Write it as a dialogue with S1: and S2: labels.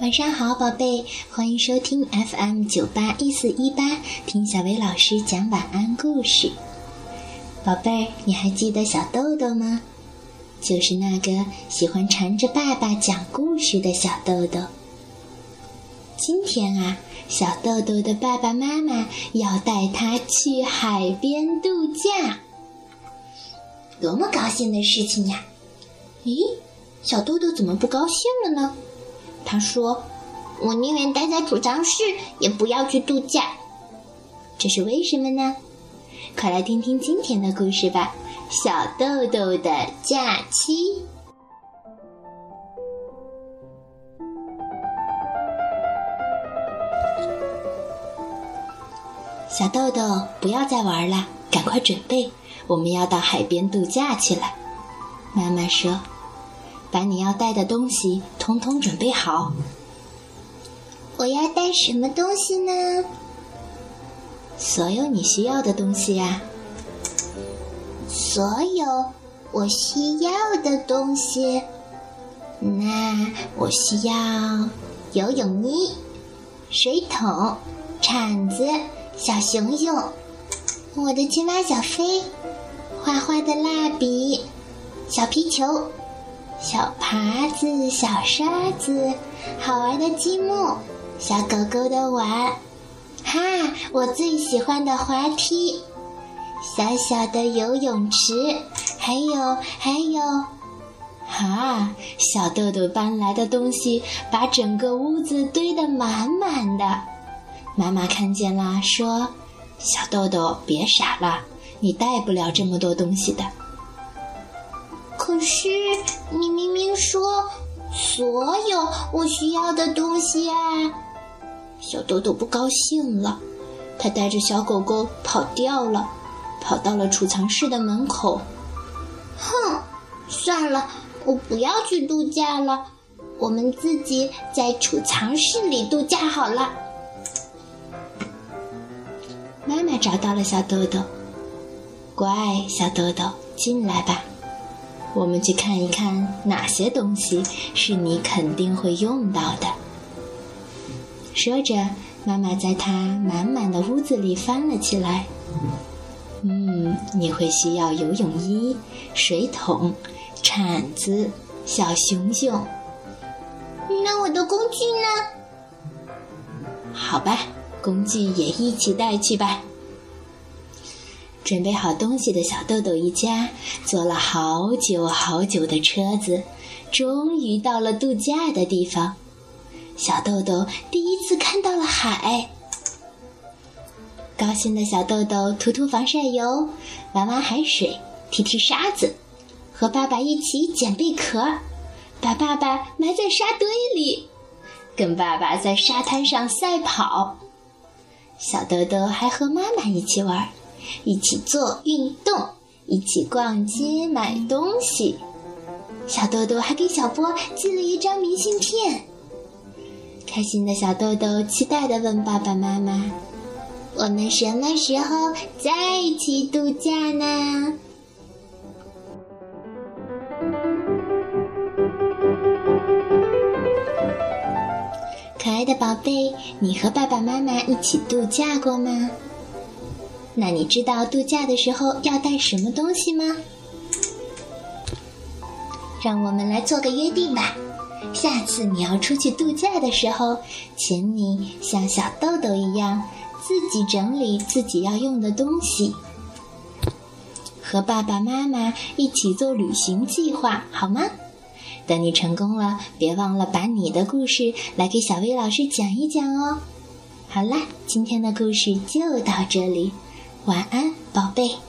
S1: 晚上好，宝贝，欢迎收听 FM 九八一四一八，听小薇老师讲晚安故事。宝贝儿，你还记得小豆豆吗？就是那个喜欢缠着爸爸讲故事的小豆豆。今天啊，小豆豆的爸爸妈妈要带他去海边度假，多么高兴的事情呀！咦，小豆豆怎么不高兴了呢？他说：“我宁愿待在储藏室，也不要去度假。这是为什么呢？快来听听今天的故事吧，《小豆豆的假期》。小豆豆，不要再玩了，赶快准备，我们要到海边度假去了。”妈妈说。把你要带的东西统统准备好。我要带什么东西呢？所有你需要的东西呀。所有我需要的东西。那我需要游泳衣、水桶、铲子、小熊熊、我的青蛙小飞、画画的蜡笔、小皮球。小耙子、小刷子，好玩的积木，小狗狗的碗，哈，我最喜欢的滑梯，小小的游泳池，还有还有，哈，小豆豆搬来的东西把整个屋子堆得满满的。妈妈看见了，说：“小豆豆，别傻了，你带不了这么多东西的。”可是你明明说所有我需要的东西啊！小豆豆不高兴了，他带着小狗狗跑掉了，跑到了储藏室的门口。哼，算了，我不要去度假了，我们自己在储藏室里度假好了。妈妈找到了小豆豆，乖，小豆豆，进来吧。我们去看一看哪些东西是你肯定会用到的。说着，妈妈在她满满的屋子里翻了起来。嗯，你会需要游泳衣、水桶、铲子、小熊熊。那我的工具呢？好吧，工具也一起带去吧。准备好东西的小豆豆一家坐了好久好久的车子，终于到了度假的地方。小豆豆第一次看到了海，高兴的小豆豆涂涂防晒油，玩玩海水，踢踢沙子，和爸爸一起捡贝壳，把爸爸埋在沙堆里，跟爸爸在沙滩上赛跑。小豆豆还和妈妈一起玩。一起做运动，一起逛街买东西。小豆豆还给小波寄了一张明信片。开心的小豆豆期待地问爸爸妈妈：“我们什么时候再一起度假呢？”可爱的宝贝，你和爸爸妈妈一起度假过吗？那你知道度假的时候要带什么东西吗？让我们来做个约定吧。下次你要出去度假的时候，请你像小豆豆一样，自己整理自己要用的东西，和爸爸妈妈一起做旅行计划，好吗？等你成功了，别忘了把你的故事来给小薇老师讲一讲哦。好啦，今天的故事就到这里。晚安，宝贝。